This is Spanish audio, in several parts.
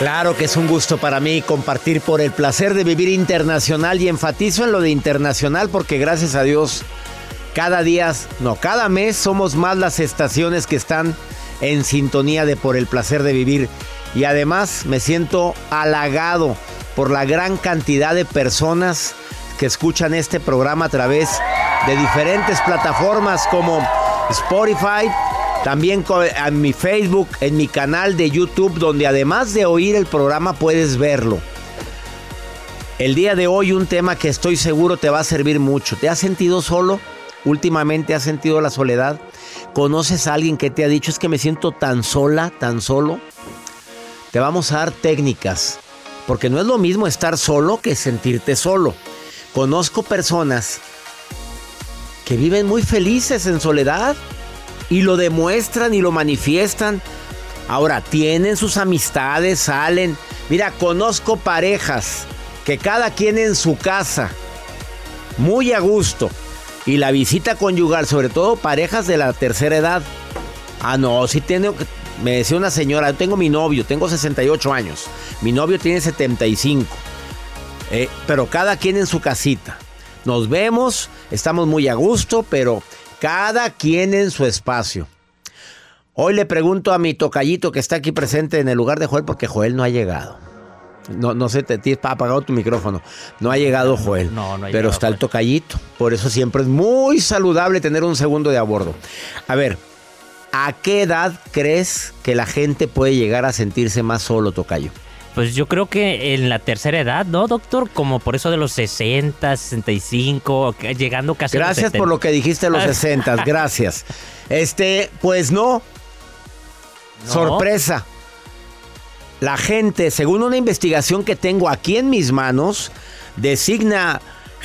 Claro que es un gusto para mí compartir por el placer de vivir internacional y enfatizo en lo de internacional porque gracias a Dios cada día, no, cada mes somos más las estaciones que están en sintonía de por el placer de vivir. Y además me siento halagado por la gran cantidad de personas que escuchan este programa a través de diferentes plataformas como Spotify, también en mi Facebook, en mi canal de YouTube, donde además de oír el programa puedes verlo. El día de hoy un tema que estoy seguro te va a servir mucho. ¿Te has sentido solo? ¿Últimamente has sentido la soledad? ¿Conoces a alguien que te ha dicho es que me siento tan sola, tan solo? Te vamos a dar técnicas, porque no es lo mismo estar solo que sentirte solo. Conozco personas que viven muy felices en soledad y lo demuestran y lo manifiestan. Ahora, tienen sus amistades, salen. Mira, conozco parejas que cada quien en su casa, muy a gusto. Y la visita conyugal, sobre todo parejas de la tercera edad. Ah, no, si tengo, me decía una señora, yo tengo mi novio, tengo 68 años. Mi novio tiene 75. Eh, pero cada quien en su casita. Nos vemos, estamos muy a gusto, pero cada quien en su espacio. Hoy le pregunto a mi tocallito que está aquí presente en el lugar de Joel porque Joel no ha llegado. No, no sé, te tienes apagado tu micrófono. No ha llegado Joel. No, no ha pero llegado, está el tocallito. Por eso siempre es muy saludable tener un segundo de a bordo. A ver, ¿a qué edad crees que la gente puede llegar a sentirse más solo, tocayo? Pues yo creo que en la tercera edad, ¿no, doctor? Como por eso de los 60, 65, que- llegando casi a los Gracias 70. por lo que dijiste los 60, gracias. Este, pues no. No. Sorpresa. La gente, según una investigación que tengo aquí en mis manos, designa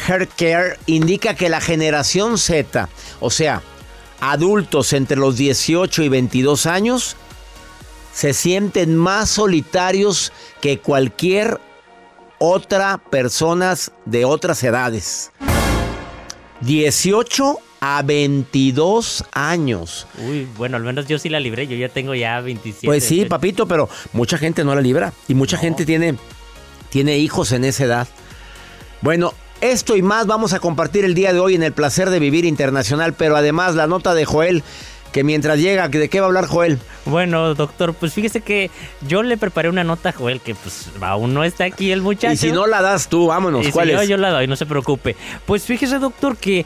Healthcare, indica que la generación Z, o sea, adultos entre los 18 y 22 años, se sienten más solitarios que cualquier otra personas de otras edades. 18 a 22 años. Uy, bueno, al menos yo sí la libré, yo ya tengo ya 27. Pues sí, 28. papito, pero mucha gente no la libra. Y mucha gente tiene, tiene hijos en esa edad. Bueno, esto y más vamos a compartir el día de hoy en el placer de vivir internacional. Pero además la nota de Joel, que mientras llega, ¿de qué va a hablar Joel? Bueno, doctor, pues fíjese que yo le preparé una nota a Joel, que pues aún no está aquí el muchacho. Y si no la das tú, vámonos. Y ¿Cuál es? yo la doy, no se preocupe. Pues fíjese, doctor, que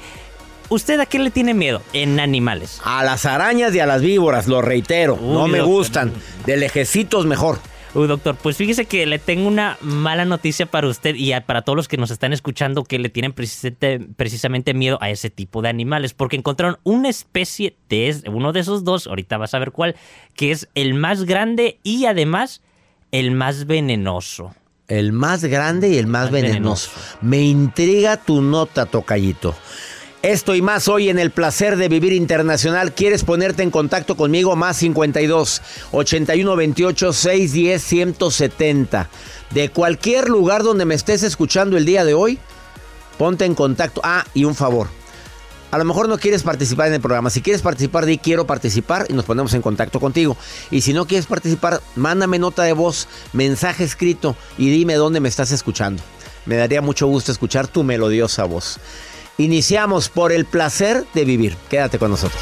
¿usted a qué le tiene miedo en animales? A las arañas y a las víboras, lo reitero. no me doctor. gustan. De lejecitos mejor. Uy, doctor, pues fíjese que le tengo una mala noticia para usted y a- para todos los que nos están escuchando que le tienen precisamente, precisamente miedo a ese tipo de animales, porque encontraron una especie de uno de esos dos, ahorita vas a ver cuál, que es el más grande y además el más venenoso. El más grande y el más, Más venenoso. Me intriga tu nota, tocallito. Esto y más hoy en el placer de vivir internacional. ¿Quieres ponerte en contacto conmigo? Más 52 81 28 610 170. De cualquier lugar donde me estés escuchando el día de hoy, ponte en contacto. Ah, y un favor. A lo mejor no quieres participar en el programa. Si quieres participar, di quiero participar y nos ponemos en contacto contigo. Y si no quieres participar, mándame nota de voz, mensaje escrito y dime dónde me estás escuchando. Me daría mucho gusto escuchar tu melodiosa voz. Iniciamos por el placer de vivir. Quédate con nosotros.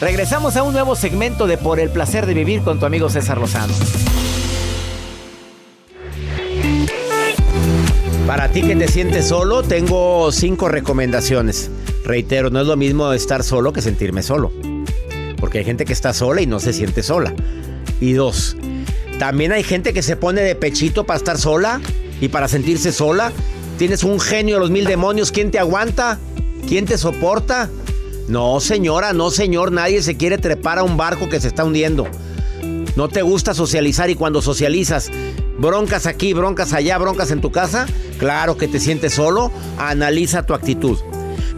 Regresamos a un nuevo segmento de Por el placer de vivir con tu amigo César Lozano. Para ti que te sientes solo, tengo cinco recomendaciones. Reitero, no es lo mismo estar solo que sentirme solo. Porque hay gente que está sola y no se siente sola. Y dos, también hay gente que se pone de pechito para estar sola y para sentirse sola. Tienes un genio de los mil demonios. ¿Quién te aguanta? ¿Quién te soporta? No, señora, no, señor. Nadie se quiere trepar a un barco que se está hundiendo. No te gusta socializar y cuando socializas, broncas aquí, broncas allá, broncas en tu casa, claro que te sientes solo. Analiza tu actitud.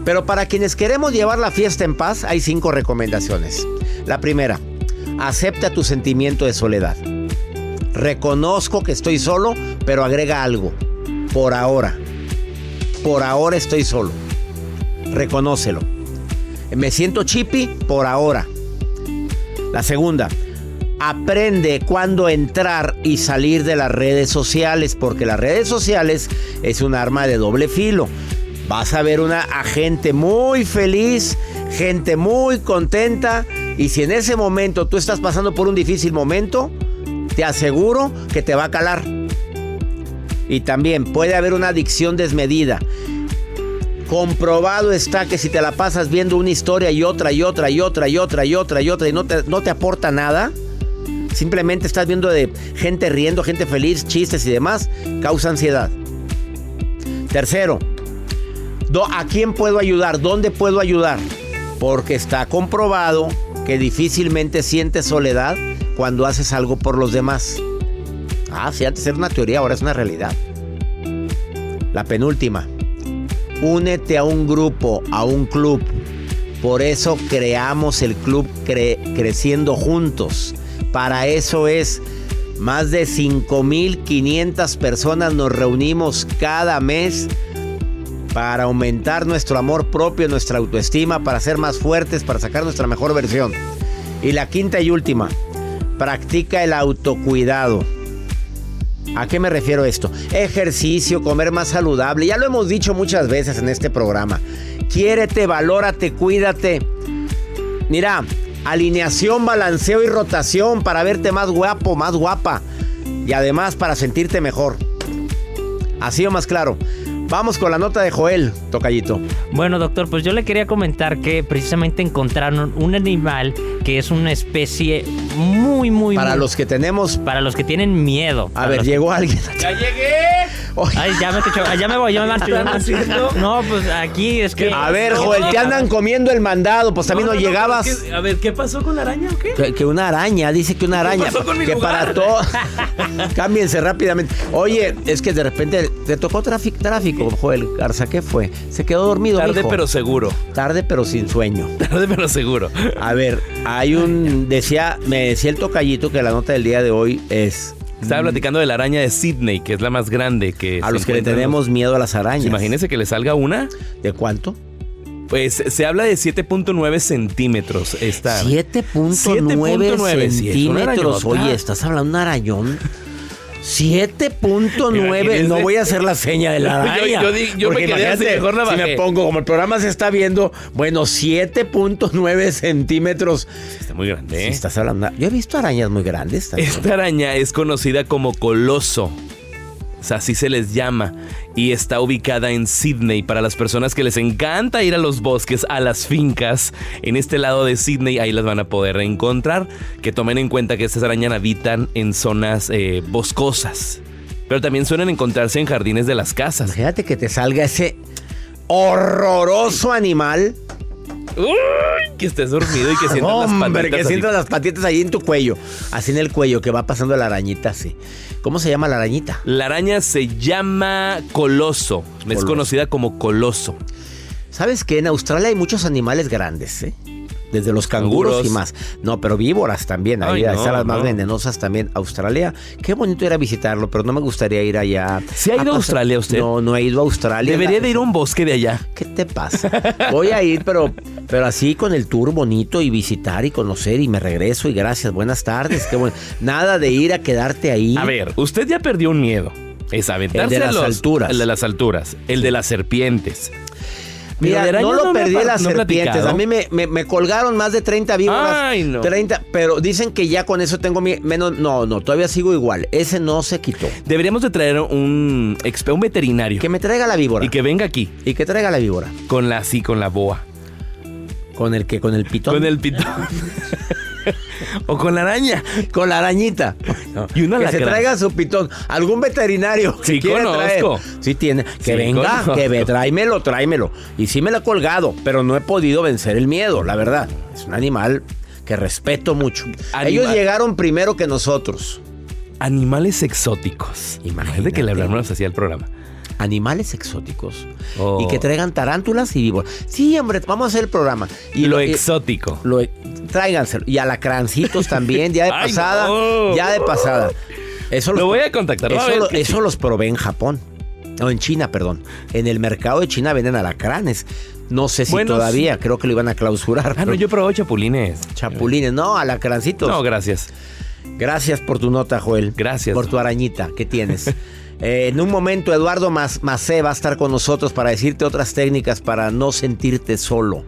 Pero para quienes queremos llevar la fiesta en paz, hay cinco recomendaciones. La primera, acepta tu sentimiento de soledad. Reconozco que estoy solo, pero agrega algo. Por ahora. Por ahora estoy solo. Reconócelo. Me siento chippy por ahora. La segunda, aprende cuándo entrar y salir de las redes sociales, porque las redes sociales es un arma de doble filo. Vas a ver una a gente muy feliz, gente muy contenta, y si en ese momento tú estás pasando por un difícil momento, te aseguro que te va a calar. Y también puede haber una adicción desmedida. Comprobado está que si te la pasas viendo una historia y otra y otra y otra y otra y otra y otra y no te, no te aporta nada, simplemente estás viendo de gente riendo, gente feliz, chistes y demás, causa ansiedad. Tercero, ¿a quién puedo ayudar? ¿Dónde puedo ayudar? Porque está comprobado que difícilmente sientes soledad cuando haces algo por los demás. Ah, sí, antes era una teoría, ahora es una realidad. La penúltima. Únete a un grupo, a un club. Por eso creamos el club Cre- Creciendo Juntos. Para eso es. Más de 5.500 personas nos reunimos cada mes para aumentar nuestro amor propio, nuestra autoestima, para ser más fuertes, para sacar nuestra mejor versión. Y la quinta y última, practica el autocuidado. ¿A qué me refiero esto? Ejercicio, comer más saludable. Ya lo hemos dicho muchas veces en este programa. Quiérete, valórate, cuídate. Mira, alineación, balanceo y rotación para verte más guapo, más guapa. Y además para sentirte mejor. Así o más claro. Vamos con la nota de Joel, tocallito. Bueno, doctor, pues yo le quería comentar que precisamente encontraron un animal que es una especie muy, muy... Para muy- los que tenemos... Para los que tienen miedo. A ver, llegó alguien. ¡Ya llegué! Ay, ya me, escuchó- ya me voy, ya me marcho. ¿Qué? No, pues aquí es que... A ver, Joel, te andan comiendo el mandado, pues también no, llegabas. es que- a ver, ¿qué pasó con la araña o qué? Que, que una araña, dice que una araña. pasó con mi que lugar? para todo. Cámbiense rápidamente. Oye, es que de repente te tocó tráfico, tráfico, Joel Garza. ¿Qué fue? Se quedó dormido. Tarde mijo. pero seguro. Tarde pero sin sueño. Tarde pero seguro. A ver, hay un. Decía, me decía el tocallito que la nota del día de hoy es. Estaba platicando de la araña de Sydney, que es la más grande que A los que le tenemos miedo a las arañas. Imagínense que le salga una. ¿De cuánto? Pues se habla de 7.9 centímetros. Esta. 7.9 7.9, sí, es centímetros. Oye, ¿estás hablando de un arañón? 7.9. Imagínese. No voy a hacer la seña de la araña. yo me quedé así, mejor la Si me pongo, como el programa se está viendo, bueno, 7.9 centímetros. Está muy grande. Si ¿eh? estás hablando. Yo he visto arañas muy grandes. también. Esta araña es conocida como coloso. O sea, así se les llama. Y está ubicada en Sydney. Para las personas que les encanta ir a los bosques, a las fincas, en este lado de Sydney, ahí las van a poder encontrar. Que tomen en cuenta que estas arañas habitan en zonas eh, boscosas. Pero también suelen encontrarse en jardines de las casas. Fíjate que te salga ese horroroso animal. Uy, que estés dormido y que sientas las Hombre, patitas que así. sientas las patitas ahí en tu cuello. Así en el cuello, que va pasando la arañita así. ¿Cómo se llama la arañita? La araña se llama coloso. Es Coloso. conocida como coloso. ¿Sabes que en Australia hay muchos animales grandes, eh? Desde los canguros Canguros. y más. No, pero víboras también. Ahí Ay, no, están las más no. venenosas también. Australia. Qué bonito ir a visitarlo, pero no me gustaría ir allá. ¿Sí ha ido a Australia usted? No, no he ido a Australia. Debería de ir a un bosque de allá. ¿Qué te pasa? Voy a ir, pero, pero así con el tour bonito y visitar y conocer y me regreso y gracias, buenas tardes. Qué bueno. Nada de ir a quedarte ahí. A ver, usted ya perdió un miedo. Es aventarse El de a las los- alturas. El de las alturas. El de las serpientes. Mira, no lo me perdí pa- las no serpientes. platicado. A mí me, me- me colgaron más de 30 víboras. Ay, no. 30, pero dicen que ya con eso tengo mi- menos. No, no, todavía sigo igual. Ese no se quitó. Deberíamos de traer un, un veterinario. Que me traiga la víbora. Y que venga aquí. Y que traiga la víbora. Con la, sí, con la boa. ¿Con el que? ¿Con el pitón? Con el pitón. o con la araña. Con la arañita. Y una que se traiga su pitón. Algún veterinario. que Sí, quiera conozco. traer. Sí, tiene. Que Sí, venga, conozco. que ve, tráemelo, tráemelo. Y sí me lo he colgado, pero no he podido vencer el miedo, la verdad. Es un animal que respeto mucho. Animal. Ellos llegaron primero que nosotros. Animales exóticos. Imagínate que le hablamos así al programa. Animales exóticos. Oh. Y que traigan tarántulas y víboras. Sí, hombre, vamos a hacer el programa. Y lo y- exótico. Lo, tráiganselo. Y alacrancitos también, ya de Ay, pasada. no. Ya de pasada. Eso Lo voy a contactar, a Eso, ver lo- que eso sí. los probé en Japón. No, en China, perdón. En el mercado de China venden alacranes. No sé si Bueno, todavía, creo que lo iban a clausurar. Ah, no, yo probé chapulines. Chapulines, no, alacrancitos. No, gracias. Gracias por tu nota, Joel. Gracias. Por tu arañita que tienes. Eh, en un momento, Eduardo Macé va a estar con nosotros para decirte otras técnicas para no sentirte solo.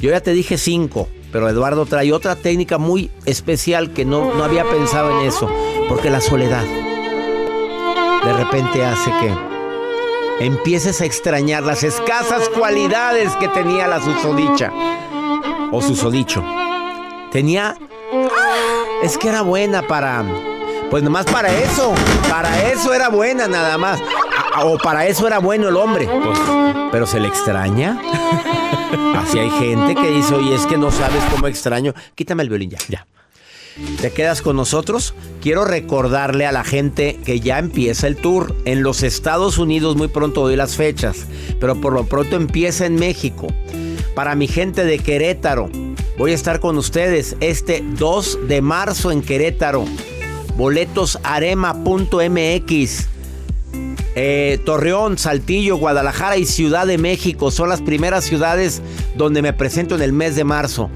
Yo ya te dije cinco, pero Eduardo trae otra técnica muy especial que no, no había pensado en eso. Porque la soledad de repente hace que empieces a extrañar las escasas cualidades que tenía la susodicha. O susodicho. Tenía es que era buena para. Pues nomás para eso. Para eso era buena, nada más. A- O para eso era bueno el hombre. Pero se le extraña. Así hay gente que dice, oye, es que no sabes cómo extraño. Quítame el violín ya. Ya. ¿Te quedas con nosotros? Quiero recordarle a la gente que ya empieza el tour. En los Estados Unidos muy pronto doy las fechas, pero por lo pronto empieza en México. Para mi gente de Querétaro, voy a estar con ustedes este 2 de marzo en Querétaro. Boletosarema.mx. Eh, Torreón, Saltillo, Guadalajara y Ciudad de México son las primeras ciudades donde me presento en el mes de marzo.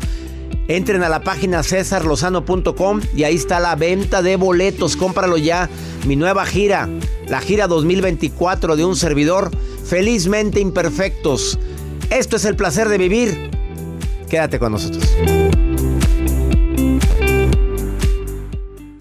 Entren a la página cesarlozano.com y ahí está la venta de boletos. Cómpralo ya. Mi nueva gira, la gira 2024 de un servidor, felizmente imperfectos. Esto es el placer de vivir. Quédate con nosotros.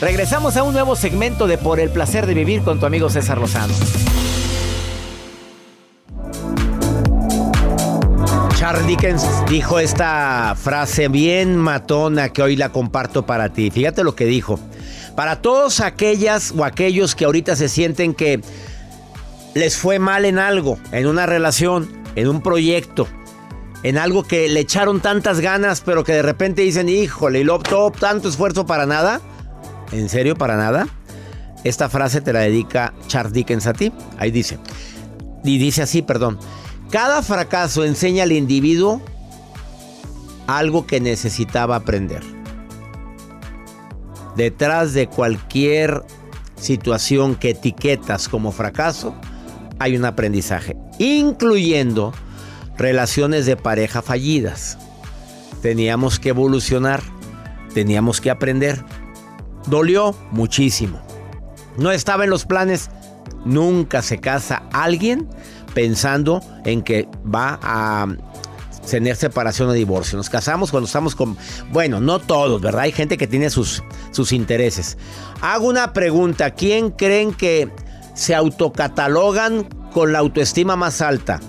Regresamos a un nuevo segmento de Por el placer de vivir con tu amigo César Lozano. Charles Dickens dijo esta frase bien matona que hoy la comparto para ti. Fíjate lo que dijo. Para todos aquellas o aquellos que ahorita se sienten que les fue mal en algo, en una relación, en un proyecto, en algo que le echaron tantas ganas, pero que de repente dicen, híjole, y lo optó tanto esfuerzo para nada. ¿En serio para nada? Esta frase te la dedica Charles Dickens a ti. Ahí dice. Y dice así, perdón. Cada fracaso enseña al individuo algo que necesitaba aprender. Detrás de cualquier situación que etiquetas como fracaso, hay un aprendizaje, incluyendo relaciones de pareja fallidas. Teníamos que evolucionar, teníamos que aprender. Dolió muchísimo. No estaba en los planes. Nunca se casa alguien pensando en que va a tener separación o divorcio. Nos casamos cuando estamos con... Bueno, no todos, ¿verdad? Hay gente que tiene sus, sus intereses. Hago una pregunta. ¿Quién creen que se autocatalogan con la autoestima más alta?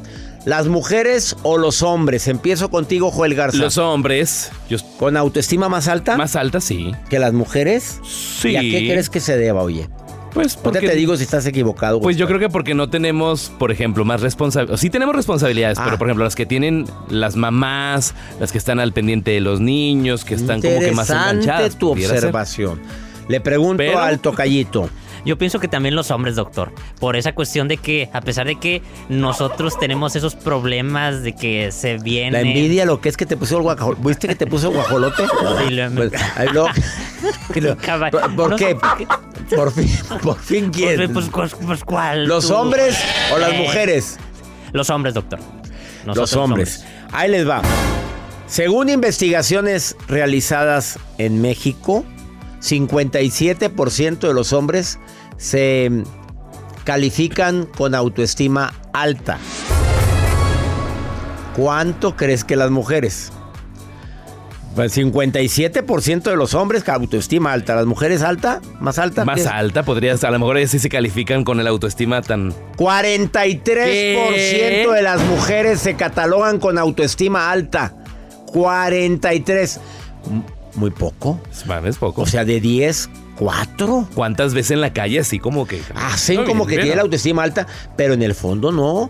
¿Las mujeres o los hombres? Empiezo contigo, Joel Garza. Los hombres. ¿Con autoestima más alta? Más alta, sí. ¿Que las mujeres? Sí. ¿Y a qué crees que se deba, oye? Pues porque te digo si estás equivocado. Pues yo creo que porque no tenemos, por ejemplo, más responsabilidades. Sí tenemos responsabilidades, Ah. pero por ejemplo, las que tienen las mamás, las que están al pendiente de los niños, que están como que más enganchadas. tu ser. observación. Le pregunto Pero- al tocallito. Yo pienso que también los hombres, doctor, por esa cuestión de que, a pesar de que nosotros tenemos esos problemas de que se viene... La envidia, lo que es que te puso el guajolote. ¿Viste que te puso guajolote? Sí, lo- Pues, lo- Cabal- ¿Por, qué? por fin, por fin quién. Pues, pues, pues, ¿cuál? ¿Los tú? hombres o las Eh, mujeres? Los hombres, doctor. Los Nosotros, hombres. Ahí les va. Según investigaciones realizadas en México, 57% de los hombres se califican con autoestima alta. ¿Cuánto crees que las mujeres? Pues 57% de los hombres con autoestima alta. ¿Las mujeres alta? ¿Más alta? Más ¿Qué? alta, podrías, a lo mejor ellas sí se califican con el autoestima tan... 43% ¿Qué? de las mujeres se catalogan con autoestima alta. 43. Muy poco. Es poco. O sea, de 10, 4. ¿Cuántas veces en la calle así como que... Hacen No, como bien, que bien. tiene la autoestima alta, pero en el fondo no.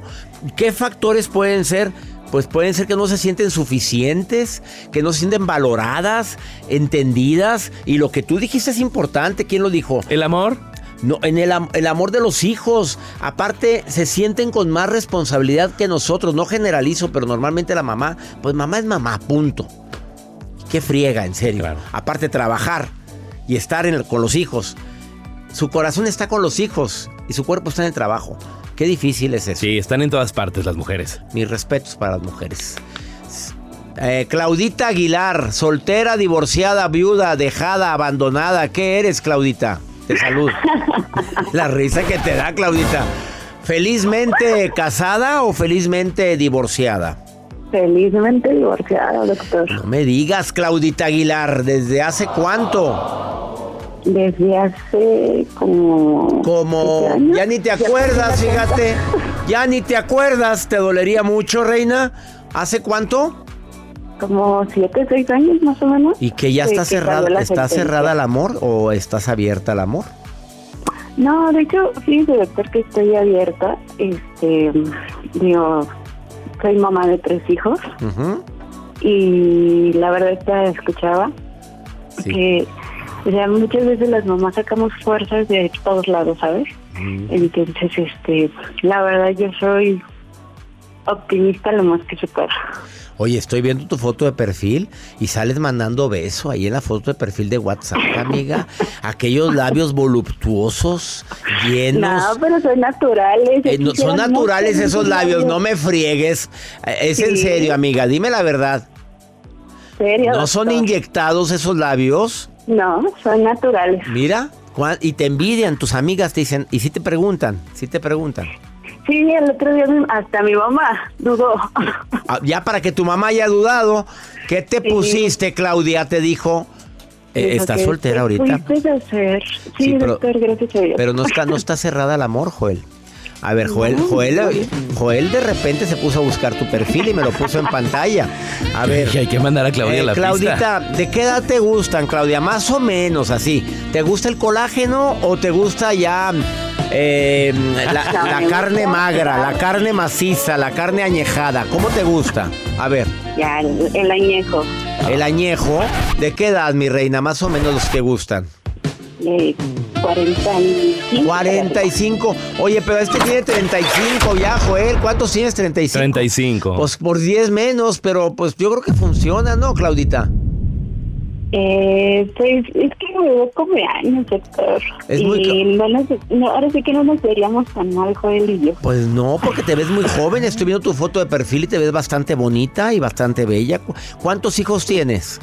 ¿Qué factores pueden ser? Pues pueden ser que no se sienten suficientes, que no se sienten valoradas, entendidas. Y lo que tú dijiste es importante. ¿Quién lo dijo? ¿El amor? No, en el amor de los hijos. Aparte, se sienten con más responsabilidad que nosotros. No generalizo, pero normalmente la mamá, pues mamá es mamá, punto. Qué friega, en serio. Aparte, trabajar y estar en el- con los hijos. Su corazón está con los hijos y su cuerpo está en el trabajo. Qué difícil es eso. Sí, están en todas partes las mujeres. Mis respetos para las mujeres. Eh, Claudita Aguilar, soltera, divorciada, viuda, dejada, abandonada. ¿Qué eres, Claudita? Te saludo. La risa que te da, Claudita. ¿Felizmente casada o felizmente divorciada? Felizmente divorciada, doctor. No me digas, Claudita Aguilar, ¿desde hace cuánto? Desde hace como... Como... años. Ya ni te acuerdas, fíjate. Ya ni te acuerdas. ¿Te dolería mucho, reina? ¿Hace cuánto? Como siete, seis años más o menos. ¿Y que ya está salió cerrada, está cerrada al amor o estás abierta al amor? No, de hecho, sí, doctor, que estoy abierta. Este, digo, soy mamá de tres hijos. Y la verdad escuchaba. Que, o sea, muchas veces las mamás sacamos fuerzas de todos lados, ¿sabes? Entonces, este, la verdad yo soy optimista lo más que se pueda. Oye, estoy viendo tu foto de perfil y sales mandando beso ahí en la foto de perfil de WhatsApp, amiga. Aquellos labios voluptuosos, llenos. No, pero son naturales. Eh, no, son naturales esos labios, no me friegues. Eh, Es en serio, amiga, dime la verdad. ¿Serio? ¿No son doctor? inyectados esos labios? No, son naturales. Mira, y te envidian, tus amigas te dicen, y si te preguntan, si te preguntan. Sí, el otro día hasta mi mamá dudó. Ah, Ya para que tu mamá haya dudado, ¿qué te pusiste, Claudia? Te dijo, eh, ¿estás soltera te ahorita? hacer. Sí, Sí, pero- doctor, gracias a Dios. Pero no está, no está cerrada el amor, Joel. A ver, Joel, Joel, Joel de repente se puso a buscar tu perfil y me lo puso en pantalla. A ver. hay que mandar a Claudia eh, a la Claudita, pista. ¿de qué edad te gustan, Claudia? Más o menos así. ¿Te gusta el colágeno o te gusta ya eh, la, la carne magra, la carne maciza, la carne añejada? ¿Cómo te gusta? A ver. Ya, el, añejo. El añejo. ¿De qué edad, mi reina? Más o menos los que gustan. De 45. 45. Oye, pero este tiene 35 ya, Joel. ¿Cuántos tienes? 35. 35. Pues por 10 menos, pero pues yo creo que funciona, ¿no, Claudita? Eh, pues es que me veo como años, doctor. Es y muy no nos, no, ahora sí que no nos veríamos tan mal, Joel y yo. Pues no, porque te ves muy joven. Estoy viendo tu foto de perfil y te ves bastante bonita y bastante bella. ¿Cu- ¿Cuántos hijos tienes?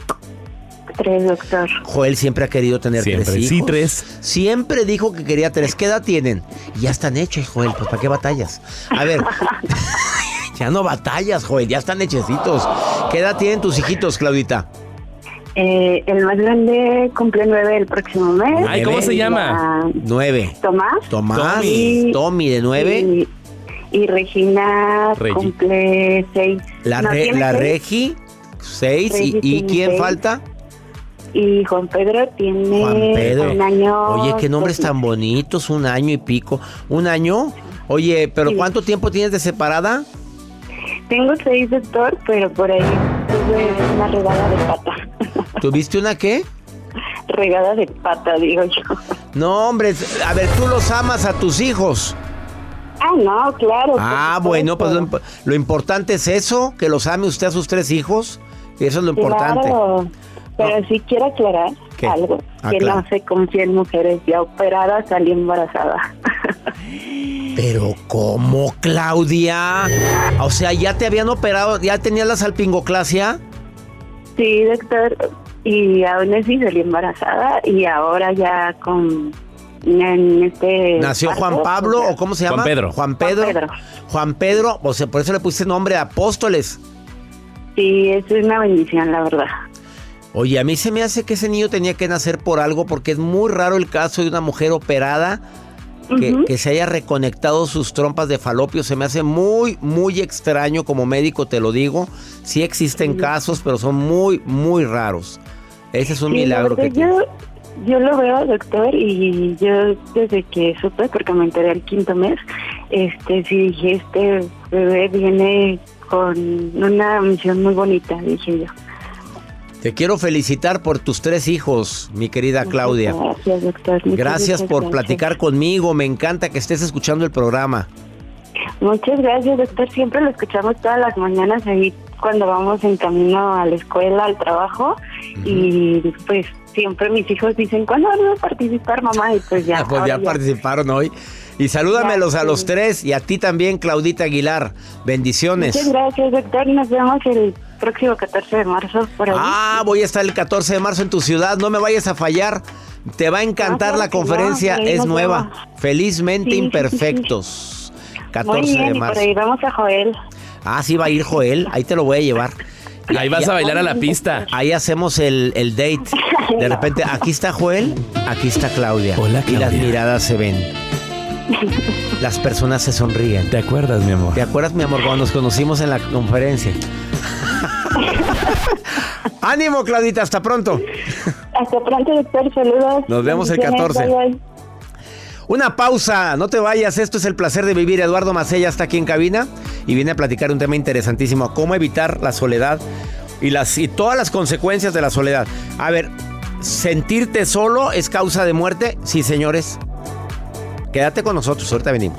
Tres, doctor. Joel siempre ha querido tener Siempre, tres hijos. sí, tres. Siempre dijo que quería tres. ¿Qué edad tienen? Ya están hechos, Joel. Pues ¿para qué batallas? A ver. ya no batallas, Joel. Ya están hechecitos. ¿Qué edad tienen tus hijitos, Claudita? Eh, el más grande cumple nueve el próximo mes. Ay, ¿cómo se llama? la- Nueve. Tomás. Tomás. Tommy. Tommy, de nueve. Y, y Regina Regi. cumple seis. La, No, Re- tiene la seis. Regi, seis. Regi ¿Y, y quién seis. falta? Y Juan Pedro tiene Juan Pedro. un año. Oye, qué nombres tan bonitos, un año y pico. ¿Un año? Oye, pero Sí. ¿cuánto tiempo tienes de separada? Tengo seis, doctor, pero por ahí tuve una regada de pata. ¿Tuviste una qué? regada de pata, digo yo. No, hombre, a ver, tú los amas a tus hijos. Ah, no, claro. Ah, bueno, pues lo, lo importante es eso, que los ame usted a sus tres hijos. Eso es lo importante. Claro, pero sí quiero aclarar ¿Qué? algo, Ah, que claro. no se confía en mujeres ya operadas, salí embarazada. Pero ¿cómo, Claudia? O sea, ¿ya te habían operado? ¿Ya tenías la salpingoclasia? sí, doctor, y aún así salí embarazada y ahora ya con en este ¿Nació parto, Juan Pablo o sea, o cómo se llama? Juan Pedro. Juan Pedro. Juan Pedro. Juan Pedro, o sea, por eso le pusiste nombre de apóstoles. Sí, es una bendición, la verdad. Oye, a mí se me hace que ese niño tenía que nacer por algo porque es muy raro el caso de una mujer operada que se haya reconectado sus trompas de falopio. Se me hace muy, muy extraño como médico, te lo digo. Sí existen casos, pero son muy, muy raros. Ese es un milagro que yo, yo lo veo, doctor, y yo desde que supe, porque me enteré el quinto mes, este, sí dije, este bebé viene con una misión muy bonita, dije yo. Te quiero felicitar por tus tres hijos, mi querida Claudia. Gracias, doctor. Muchas, Gracias muchas por gracias. platicar conmigo. Me encanta que estés escuchando el programa. Muchas gracias, doctor. Siempre lo escuchamos todas las mañanas ahí cuando vamos en camino a la escuela, al trabajo. Y pues siempre mis hijos dicen, ¿cuándo van a participar, mamá? Y pues ya. pues ya participaron hoy. Y salúdamelos a los tres y a ti también, Claudita Aguilar. Bendiciones. Muchas gracias, doctor. Nos vemos el próximo 14 de marzo por ahí. Ah, voy a estar el 14 de marzo en tu ciudad. No me vayas a fallar. Te va a encantar Ah, la no, conferencia. ahí es nueva. vemos. Felizmente Sí, sí, sí, sí. imperfectos. 14 Muy bien, de y por marzo. ahí vamos a Joel. Ah, sí va a ir Joel. Ahí te lo voy a llevar. Ahí vas a bailar a la pista. Ahí hacemos el, el date. De repente, aquí está Joel, aquí está Claudia. Hola, Y las Claudia. miradas se ven. Las personas se sonríen. ¿Te acuerdas, mi amor? ¿Te acuerdas, mi amor, cuando nos conocimos en la conferencia? Ánimo, Claudita, hasta pronto. Hasta pronto, doctor. Saludos. Nos vemos el Bendiciones, 14. bye, bye. Una pausa, no te vayas, esto es el placer de vivir. Eduardo Macella está aquí en cabina y viene a platicar un tema interesantísimo, cómo evitar la soledad y, todas las consecuencias de la soledad. A ver, ¿sentirte solo es causa de muerte? Sí, señores. Quédate con nosotros, ahorita venimos.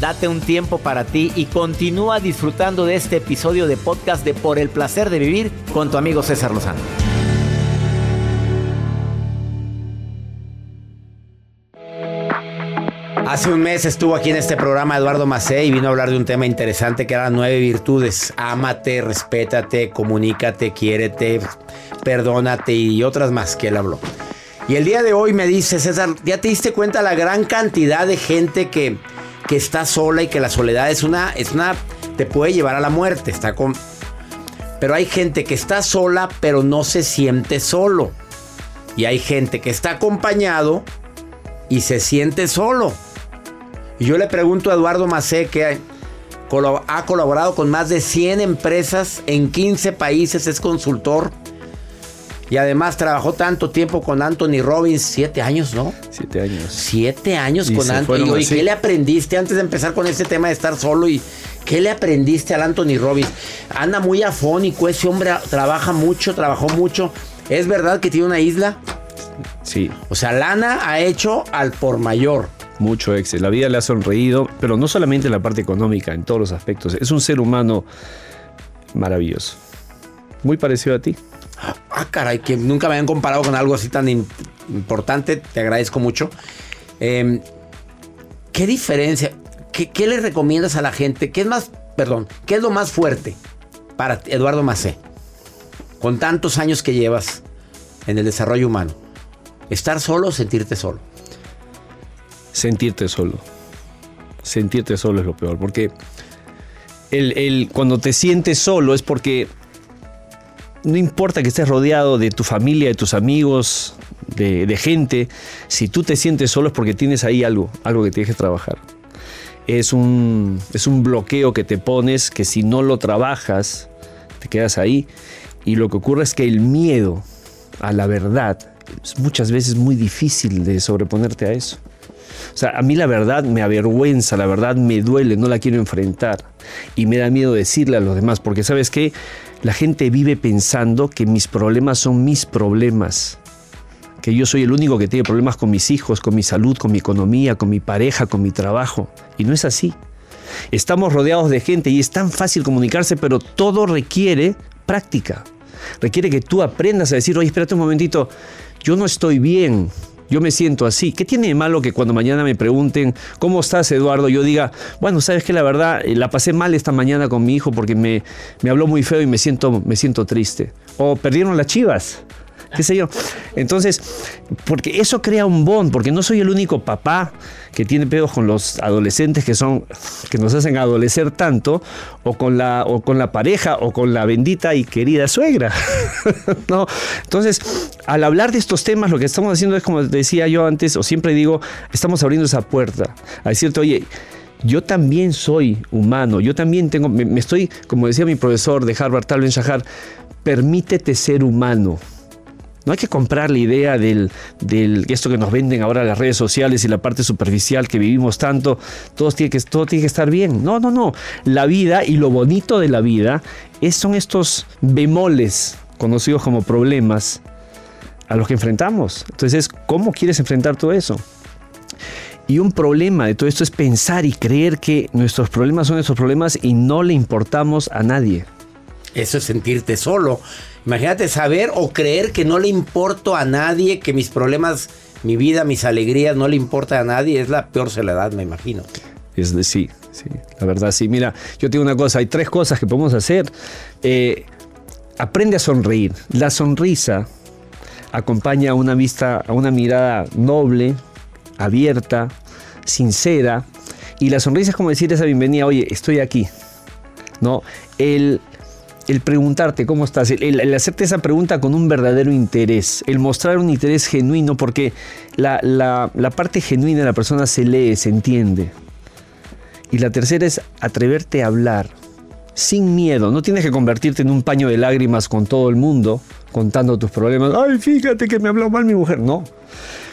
Date un tiempo para ti y continúa disfrutando de este episodio de podcast de Por el placer de vivir con tu amigo César Lozano. Hace un mes estuvo aquí en este programa Eduardo Macé y vino a hablar de un tema interesante que eran nueve virtudes. Ámate, respétate, comunícate, quiérete, perdónate y otras más que él habló. Y el día de hoy me dice, César, ¿ya te diste cuenta la gran cantidad de gente que, que está sola y que la soledad es una, es una, te puede llevar a la muerte? Está con... Pero hay gente que está sola pero no se siente solo. Y hay gente que está acompañado y se siente solo. Yo le pregunto a Eduardo Macé que ha colaborado con más de 100 empresas en 15 países, es consultor. Y además trabajó tanto tiempo con Anthony Robbins, siete años, ¿no? Siete años. Siete años Y con Anthony. ¿Y qué le aprendiste antes de empezar con este tema de estar solo? ¿Y qué le aprendiste al Anthony Robbins? Anda muy afónico, ese hombre trabaja mucho, trabajó mucho. ¿Es verdad que tiene una isla? Sí. O sea, Lana ha hecho al por mayor. Mucho éxito. La vida le ha sonreído, pero no solamente en la parte económica, en todos los aspectos. Es un ser humano maravilloso. Muy parecido a ti. Ah, caray, que nunca me habían comparado con algo así tan importante. Te agradezco mucho. Eh, ¿Qué diferencia? ¿Qué, le recomiendas a la gente? ¿Qué es más, perdón, qué es lo más fuerte para Eduardo Macé? Con tantos años que llevas en el desarrollo humano. ¿Estar solo o sentirte solo? Sentirte solo. Sentirte solo es lo peor. Porque el, el- cuando te sientes solo es porque no importa que estés rodeado de tu familia, de tus amigos, de, gente, si tú te sientes solo es porque tienes ahí algo, algo que tienes que trabajar. Es un, es un bloqueo que te pones que si no lo trabajas, te quedas ahí. Y lo que ocurre es que el miedo a la verdad es muchas veces muy difícil de sobreponerte a eso. O sea, a mí la verdad me avergüenza, la verdad me duele, no la quiero enfrentar. Y me da miedo decirle a los demás, porque sabes qué, la gente vive pensando que mis problemas son mis problemas. Que yo soy el único que tiene problemas con mis hijos, con mi salud, con mi economía, con mi pareja, con mi trabajo. Y no es así. Estamos rodeados de gente y es tan fácil comunicarse, pero todo requiere práctica. Requiere que tú aprendas a decir, oye, espérate un momentito, yo no estoy bien, yo me siento así. ¿Qué tiene de malo que cuando mañana me pregunten, ¿cómo estás, Eduardo? Yo diga, bueno, sabes que la verdad, eh, la pasé mal esta mañana con mi hijo porque me, me habló muy feo y me siento, me siento triste. O perdieron las chivas. Qué sé yo. Entonces, porque eso crea un bond, porque no soy el único papá que tiene pedos con los adolescentes que son que nos hacen adolecer tanto o con la o con la pareja o con la bendita y querida suegra. no, entonces, al hablar de estos temas lo que estamos haciendo es como decía yo antes o siempre digo, estamos abriendo esa puerta a decirte, "Oye, yo también soy humano, yo también tengo, me, me estoy, como decía mi profesor de Harvard, Tal Ben Shahar, permítete ser humano. No hay que comprar la idea del, del esto que nos venden ahora las redes sociales y la parte superficial que vivimos tanto, todo tiene que, todo tiene que estar bien. No, no, no. La vida y lo bonito de la vida es, son estos bemoles conocidos como problemas a los que enfrentamos. Entonces, ¿cómo quieres enfrentar todo eso? Y un problema de todo esto es pensar y creer que nuestros problemas son nuestros problemas y no le importamos a nadie. Eso es sentirte solo. Imagínate saber o creer que no le importo a nadie, que mis problemas, mi vida, mis alegrías no le importa a nadie. Es la peor soledad, me imagino. Es de, sí, sí, la verdad sí. Mira, yo tengo una cosa, hay tres cosas que podemos hacer. Eh, aprende a sonreír. La sonrisa acompaña a una vista, a una mirada noble, abierta, sincera. Y la sonrisa es como decir esa bienvenida, oye, estoy aquí. ¿No? El, el preguntarte cómo estás, el, el, hacerte esa pregunta con un verdadero interés, el mostrar un interés genuino, porque la, la, parte genuina de la persona se lee, se entiende. Y la tercera es atreverte a hablar sin miedo. No tienes que convertirte en un paño de lágrimas con todo el mundo contando tus problemas. Ay, fíjate que me habló mal mi mujer. No.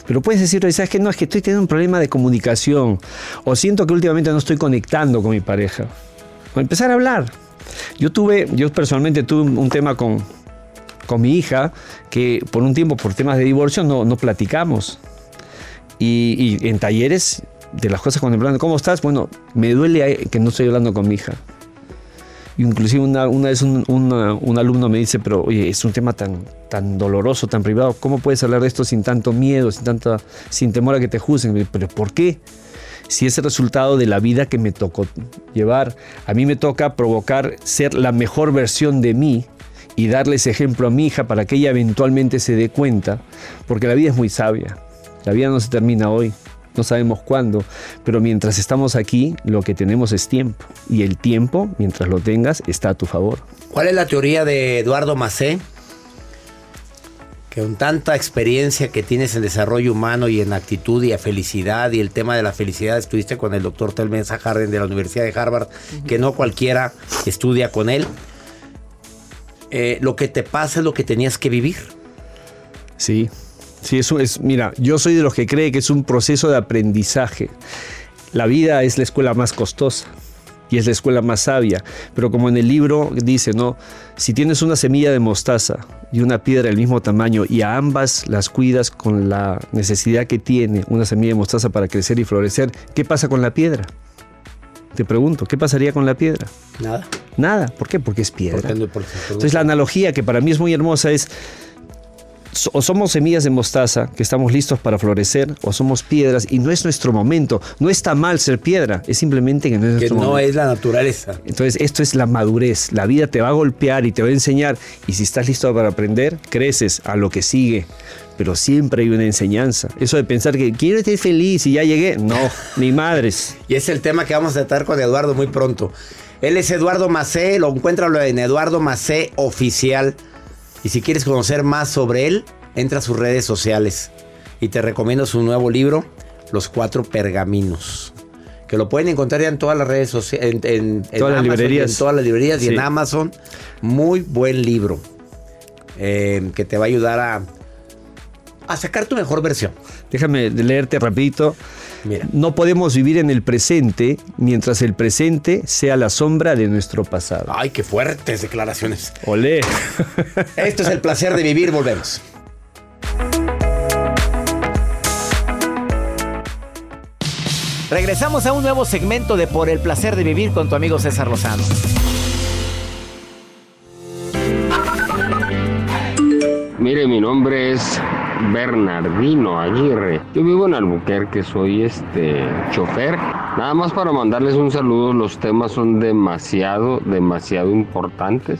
Pero puedes decir, ¿sabes qué? No, es que estoy teniendo un problema de comunicación. O siento que últimamente no estoy conectando con mi pareja. O empezar a hablar. Yo tuve, yo personalmente tuve un tema con, con mi hija que por un tiempo, por temas de divorcio, no, no platicamos. Y, en talleres de las cosas hablan, ¿cómo estás? Bueno, me duele que no estoy hablando con mi hija. Inclusive una, una vez un, una, un, alumno me dice, pero oye, es un tema tan, tan doloroso, tan privado, ¿cómo puedes hablar de esto sin tanto miedo, sin, tanta, sin temor a que te juzguen? Pero ¿por qué? Si es el resultado de la vida que me tocó llevar, a mí me toca provocar ser la mejor versión de mí y darle ese ejemplo a mi hija para que ella eventualmente se dé cuenta, porque la vida es muy sabia, la vida no se termina hoy, no sabemos cuándo, pero mientras estamos aquí, lo que tenemos es tiempo. Y el tiempo, mientras lo tengas, está a tu favor. ¿Cuál es la teoría de Eduardo Macé? Que con tanta experiencia que tienes en desarrollo humano y en actitud y a felicidad y el tema de la felicidad, estuviste con el doctor Telmensa Harden de la Universidad de Harvard, uh -huh. que no cualquiera estudia con él. Eh, lo que te pasa es lo que tenías que vivir. Sí, Sí, eso es, mira, yo soy de los que cree que es un proceso de aprendizaje. La vida es la escuela más costosa y es la escuela más sabia, pero como en el libro dice, ¿no? Si tienes una semilla de mostaza y una piedra del mismo tamaño y a ambas las cuidas con la necesidad que tiene una semilla de mostaza para crecer y florecer, ¿qué pasa con la piedra? Te pregunto, ¿qué pasaría con la piedra? Nada. Nada, ¿por qué? Porque es piedra. Entonces la analogía que para mí es muy hermosa es o somos semillas de mostaza que estamos listos para florecer o somos piedras y no es nuestro momento. No está mal ser piedra, es simplemente que no es que nuestro no momento. es la naturaleza. Entonces esto es la madurez. La vida te va a golpear y te va a enseñar y si estás listo para aprender, creces a lo que sigue. Pero siempre hay una enseñanza. Eso de pensar que quiero estar feliz y ya llegué, no, ni madres. Y es el tema que vamos a tratar con Eduardo muy pronto. Él es Eduardo Macé, lo encuéntralo en Eduardo Macé Oficial. Y si quieres conocer más sobre él, entra a sus redes sociales. Y te recomiendo su nuevo libro, Los Cuatro Pergaminos. Que lo pueden encontrar ya en todas las redes sociales, en, en, en todas las librerías. En todas las librerías Sí. y en Amazon. Muy buen libro. eh, que te va a ayudar a, a sacar tu mejor versión. Déjame leerte rapidito. Mira. No podemos vivir en el presente mientras el presente sea la sombra de nuestro pasado. Ay, qué fuertes declaraciones. Olé. Esto es el placer de vivir, volvemos. Regresamos a un nuevo segmento de Por el placer de vivir con tu amigo César Lozano. Mire, mi nombre es Bernardino Aguirre. Yo vivo en Albuquerque, soy este chofer. Nada más para mandarles un saludo, los temas son demasiado, demasiado importantes.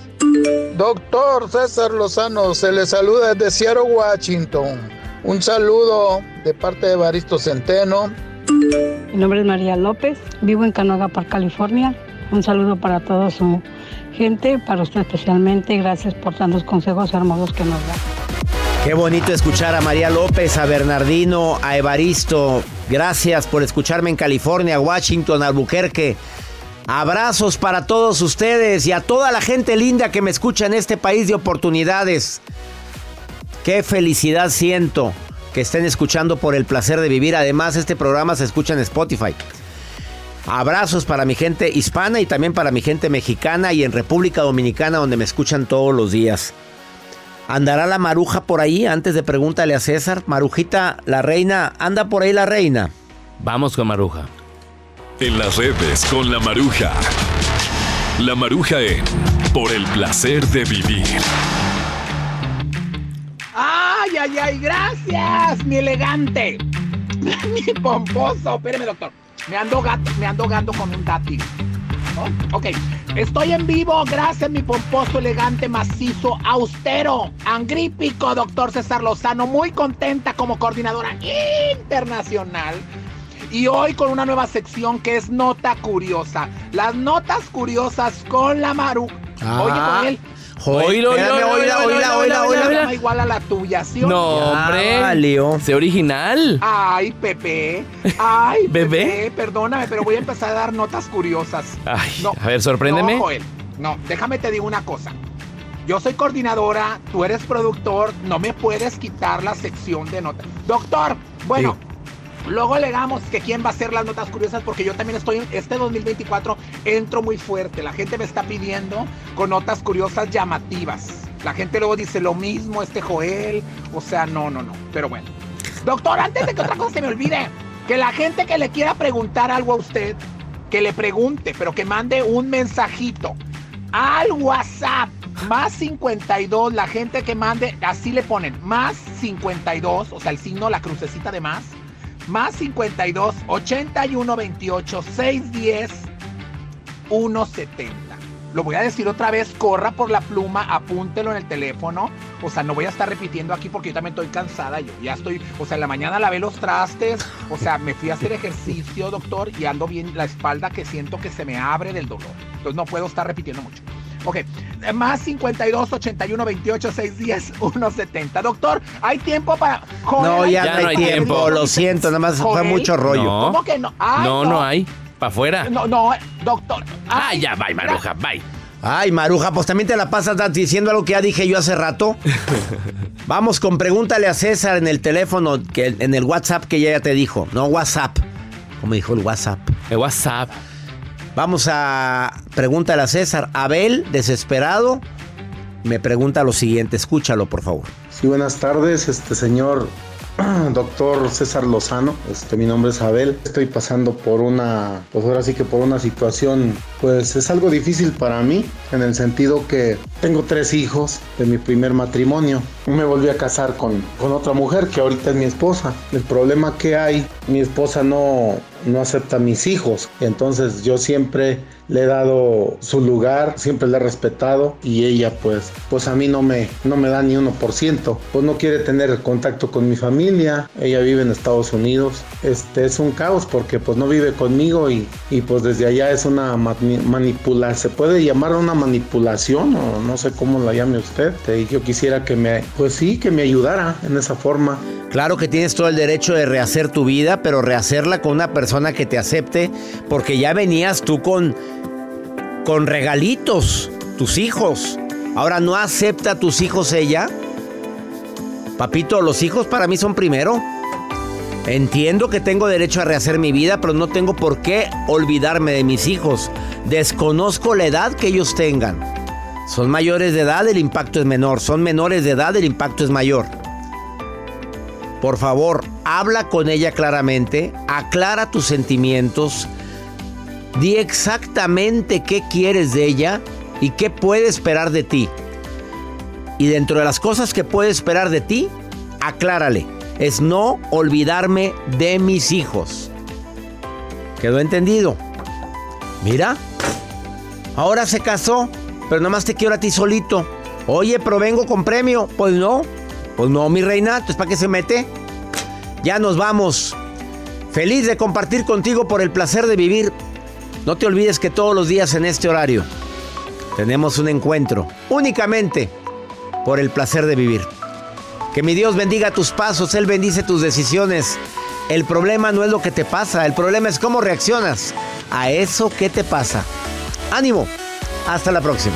Doctor César Lozano, se le saluda desde Seattle, Washington. Un saludo de parte de Baristo Centeno. Mi nombre es María López, vivo en Canoga Park, California. Un saludo para toda su gente, para usted especialmente. Gracias por tantos consejos hermosos que nos da. Qué bonito escuchar a María López, a Bernardino, a Evaristo. Gracias por escucharme en California, Washington, Albuquerque. Abrazos para todos ustedes y a toda la gente linda que me escucha en este país de oportunidades. Qué felicidad siento que estén escuchando por el placer de vivir. Además, este programa se escucha en Spotify. Abrazos para mi gente hispana y también para mi gente mexicana y en República Dominicana donde me escuchan todos los días. ¿Andará la maruja por ahí? Antes de pregúntale a César. Marujita, la reina, ¿anda por ahí la reina? Vamos con Maruja. En las redes con la Maruja. La Maruja en Por el placer de vivir. ¡Ay, ay, ay! ¡Gracias, mi elegante! Mi pomposo. Espéreme, doctor. Me ando, gato, me ando gando con un dátil. ¿No? Ok, estoy en vivo, gracias mi pomposo, elegante, macizo, austero, angrípico, doctor César Lozano, muy contenta como coordinadora internacional. Y hoy con una nueva sección que es Nota Curiosa. Las notas curiosas con la Maru. Ah. Oye, con él. Oílo, llama igual a la tuya, ¿sí No, hombre. Leo. Sé original. Ay, Pepe. Ay. Pepe, perdóname, pero voy a empezar a dar notas curiosas. Ay, No, a ver, sorpréndeme. No, Joel, no, déjame te digo una cosa. Yo soy coordinadora, tú eres productor, no me puedes quitar la sección de notas. Doctor, bueno, luego alegamos que quién va a hacer las notas curiosas porque yo también estoy, este 2024 entro muy fuerte. La gente me está pidiendo con notas curiosas llamativas. La gente luego dice lo mismo, este Joel, o sea, no, no, no, pero bueno. Doctor, antes de que otra cosa se me olvide, que la gente que le quiera preguntar algo a usted, que le pregunte, pero que mande un mensajito al WhatsApp. Más 52, la gente que mande, así le ponen, más 52, o sea, el signo, la crucecita de más, más 52, 81, 28, 610, 170. Lo voy a decir otra vez, corra por la pluma, apúntelo en el teléfono. O sea, no voy a estar repitiendo aquí porque yo también estoy cansada. Yo ya estoy, o sea, en la mañana lavé los trastes. O sea, me fui a hacer ejercicio, doctor, y ando bien la espalda que siento que se me abre del dolor. Entonces no puedo estar repitiendo mucho. Ok, más 52, 81, 28, 610, 170. Doctor, ¿hay tiempo para... Joel, No, ya, Ya no hay tiempo. Lo siento, nada más fue mucho rollo. No. ¿Cómo que no? Ay, no, no hay. Pa' afuera. No, no, doctor. Ah, Ay, ya, bye, Maruja, bye. Ay, Maruja, pues también te la pasas diciendo algo que ya dije yo hace rato. Vamos con pregúntale a César en el teléfono, que, en el WhatsApp que ella ya te dijo. No WhatsApp, como dijo el WhatsApp. El WhatsApp. Vamos a pregúntale a César. Abel, desesperado, me pregunta lo siguiente. Escúchalo, por favor. Sí, buenas tardes, este señor doctor César Lozano. Este, mi nombre es Abel. Estoy pasando por una, pues ahora sí que por una situación, pues es algo difícil para mí, en el sentido que tengo tres hijos de mi primer matrimonio. Me volví a casar con, con otra mujer que ahorita es mi esposa. El problema que hay, mi esposa no, no acepta a mis hijos. Entonces yo siempre le he dado su lugar, siempre le he respetado y ella pues, pues a mí no me, no me da ni 1%. Pues no quiere tener contacto con mi familia, ella vive en Estados Unidos. Este es un caos porque pues no vive conmigo y, y pues desde allá es una manipulación, se puede llamar una manipulación o no sé cómo la llame usted. Y yo quisiera que me, pues sí, que me ayudara en esa forma. Claro que tienes todo el derecho de rehacer tu vida, pero rehacerla con una persona que te acepte, porque ya venías tú con, con regalitos, tus hijos. Ahora no acepta a tus hijos ella. Papito, los hijos para mí son primero. Entiendo que tengo derecho a rehacer mi vida, pero no tengo por qué olvidarme de mis hijos. Desconozco la edad que ellos tengan. Son mayores de edad, el impacto es menor. Son menores de edad, el impacto es mayor. Por favor, habla con ella claramente, aclara tus sentimientos, di exactamente qué quieres de ella y qué puede esperar de ti. Y dentro de las cosas que puede esperar de ti, aclárale. Es no olvidarme de mis hijos. ¿Quedó entendido? Mira, ahora se casó, pero nada más te quiero a ti solito. Oye, pero vengo con premio. Pues no, pues no, mi reina, entonces ¿para qué se mete? Ya nos vamos. Feliz de compartir contigo por el placer de vivir. No te olvides que todos los días en este horario tenemos un encuentro únicamente por el placer de vivir. Que mi Dios bendiga tus pasos, Él bendice tus decisiones. El problema no es lo que te pasa, el problema es cómo reaccionas a eso que te pasa. Ánimo, hasta la próxima.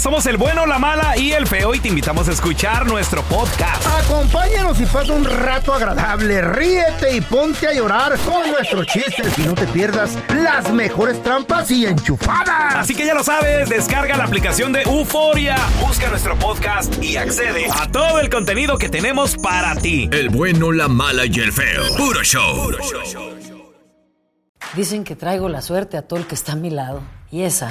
Somos el bueno, la mala y el feo y te invitamos a escuchar nuestro podcast. Acompáñanos y pasa un rato agradable. Ríete y ponte a llorar con nuestros chistes y no te pierdas las mejores trampas y enchufadas. Así que ya lo sabes, descarga la aplicación de Euforia, busca nuestro podcast y accede a todo el contenido que tenemos para ti. El bueno, la mala y el feo. Puro show. Dicen que traigo la suerte a todo el que está a mi lado. Y esa